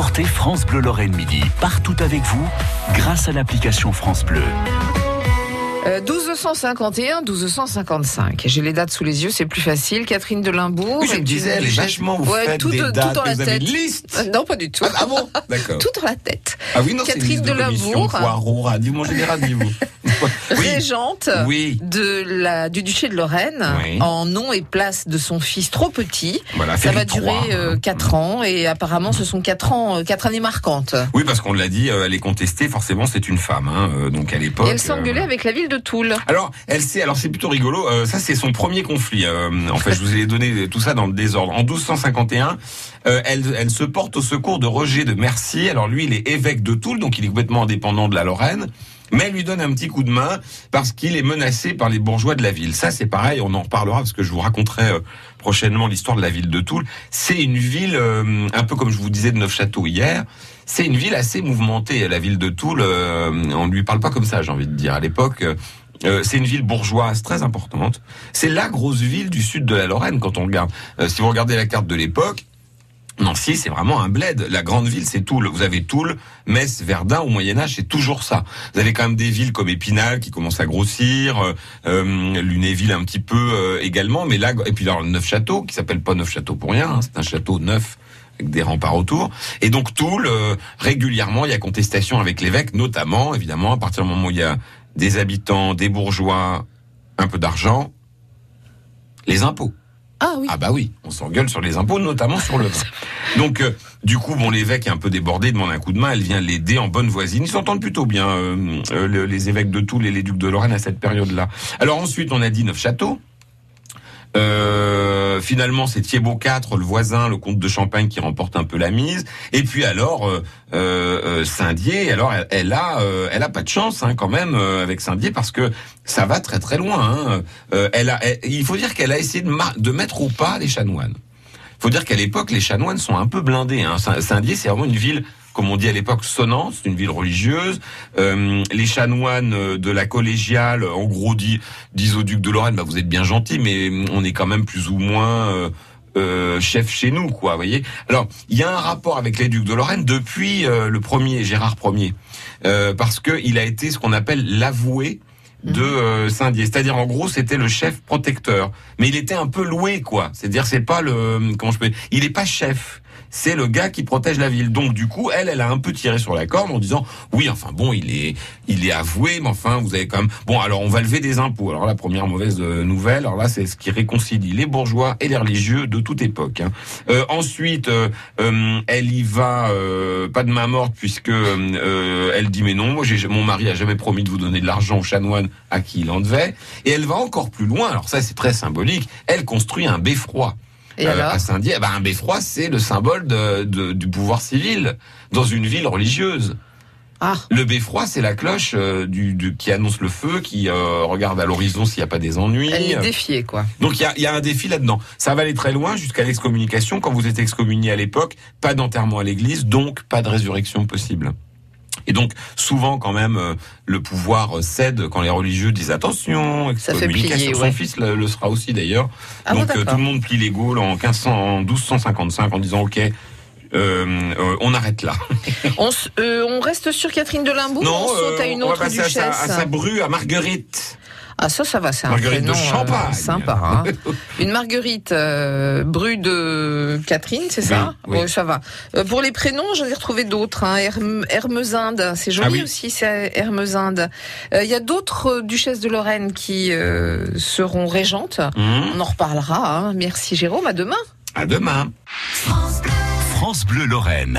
écoutez France Bleu Lorraine Midi partout avec vous grâce à l'application France Bleu. Euh, 1251, 1255. J'ai les dates sous les yeux, c'est plus facile. Catherine de Limbourg. Oui, je me disais, elle est vachement, vous Ouais, faites tout, des tout dates, dans la vous avez tête. une liste Euh, Non, pas du tout. Ah, ah bon D'accord. Tout dans la tête. Ah oui, non, Catherine de Limbourg. Poirot, Radio, mon général, dis-vous. Oui, Régente oui. de la, du duché de Lorraine, Oui. en nom et place de son fils trop petit. Voilà, Ça va durer hein. 4 ans et apparemment ce sont 4 ans, euh, quatre années marquantes. Oui, parce qu'on l'a dit, euh, elle est contestée, forcément, c'est une femme, hein, euh, donc à l'époque. Et elle s'engueulait euh, avec la ville Alors, elle sait, alors c'est plutôt rigolo. euh, ça, c'est son premier conflit. euh, en fait, je vous ai donné tout ça dans le désordre. En 1251, euh, elle, elle se porte au secours de Roger de Mercie. Alors lui, il est évêque de Toul, donc il est complètement indépendant de la Lorraine. Mais lui donne un petit coup de main parce qu'il est menacé par les bourgeois de la ville. Ça, c'est pareil, on en reparlera parce que je vous raconterai euh, prochainement l'histoire de la ville de Toul. C'est une ville, euh, un peu comme je vous disais de Neufchâteau hier, c'est une ville assez mouvementée. La ville de Toul, euh, on ne lui parle pas comme ça, j'ai envie de dire. À l'époque, c'est une ville bourgeoise très importante. C'est la grosse ville du sud de la Lorraine quand on regarde. Si vous regardez la carte de l'époque, Nancy, c'est vraiment un bled. La grande ville, c'est Toul. Vous avez Toul, Metz, Verdun. Au Moyen Âge, c'est toujours ça. Vous avez quand même des villes comme Épinal qui commencent à grossir, euh, euh, Lunéville un petit peu euh, également. Mais là, et puis alors Neufchâteau, qui s'appelle pas Neufchâteau pour rien. hein, c'est un château neuf avec des remparts autour. Et donc Toul, euh, régulièrement, il y a contestation avec l'évêque, notamment, évidemment, à partir du moment où il y a des habitants, des bourgeois, un peu d'argent, les impôts. Ah oui. Ah bah oui, on s'engueule sur les impôts, notamment sur le vin. Donc, euh, du coup, bon, l'évêque est un peu débordé, demande un coup de main, elle vient l'aider en bonne voisine. Ils s'entendent plutôt bien, euh, euh, le- les évêques de Toul et les ducs de Lorraine à cette période-là. Alors ensuite, on a dit Neufchâteau. Euh, finalement, c'est Thibaut IV, le voisin, le comte de Champagne, qui remporte un peu la mise. Et puis alors, euh, euh, euh, Saint-Dié, alors elle, elle a, euh, elle a pas de chance hein, quand même avec Saint-Dié parce que ça va très très loin. hein. Elle a, il faut dire qu'elle a essayé de, de mettre au pas les chanoines. Il faut dire qu'à l'époque, les chanoines sont un peu blindés. Hein. Saint- Saint-Dié, c'est vraiment une ville, comme on dit à l'époque, sonnante, c'est une ville religieuse. Euh, les chanoines euh, de la collégiale, en gros, disent au duc de Lorraine, bah, vous êtes bien gentil, mais on est quand même plus ou moins euh, chef chez nous, quoi. Voyez. Alors, il y a un rapport avec les ducs de Lorraine depuis le premier Gérard Ier, parce que il a été ce qu'on appelle l'avoué de euh, Saint-Dié. C'est-à-dire en gros c'était le chef protecteur, mais il était un peu loué quoi. C'est-à-dire c'est pas le comment je peux il est pas chef. C'est le gars qui protège la ville. Donc du coup, elle, elle a un peu tiré sur la corde en disant oui, enfin bon, il est, il est avoué, mais enfin vous avez quand même bon. Alors on va lever des impôts. Alors la première mauvaise euh, nouvelle, alors là c'est ce qui réconcilie les bourgeois et les religieux de toute époque. hein. Euh, ensuite, euh, euh, elle y va euh, pas de main morte puisque euh, elle dit mais non, moi j'ai mon mari a jamais promis de vous donner de l'argent aux chanoines à qui il en devait. Et elle va encore plus loin. Alors ça c'est très symbolique. Elle construit un beffroi. Et Euh, alors à Saint-Dié, eh ben, un beffroi, c'est le symbole de, de- du pouvoir civil dans une ville religieuse. Ah. Le beffroi, c'est la cloche euh, du, du- qui annonce le feu, qui euh, regarde à l'horizon s'il n'y a pas des ennuis. Elle est défiée, quoi. Donc il y a, il y a un défi là-dedans. Ça va aller très loin jusqu'à l'excommunication. Quand vous êtes excommunié à l'époque, pas d'enterrement à l'église, donc pas de résurrection possible. Et donc souvent quand même euh, le pouvoir euh, cède quand les religieux disent attention, Ça fait plier, Son ouais. fils le, le sera aussi d'ailleurs. Ah donc euh, tout le monde plie les Gaules en 1500, en 1255 en disant ok, euh, euh, on arrête là. On, euh, reste sur Catherine de Limbourg, on saute à une on va autre passer à duchesse. sa, à sa bru, à Marguerite. Ah ça, ça va, c'est un Marguerite de prénom, euh, Champagne. sympa. hein. Une Marguerite euh, bru de Catherine, c'est ça Oui, ça va. Euh, pour les prénoms, j'en ai retrouvé d'autres. Hein. Herm- Hermesinde, c'est joli Ah oui. aussi, c'est Hermesinde. Euh, Il y a d'autres duchesses de Lorraine qui seront régentes. Hum, On en reparlera. hein. Merci Jérôme, à demain. À demain. France Bleu Lorraine.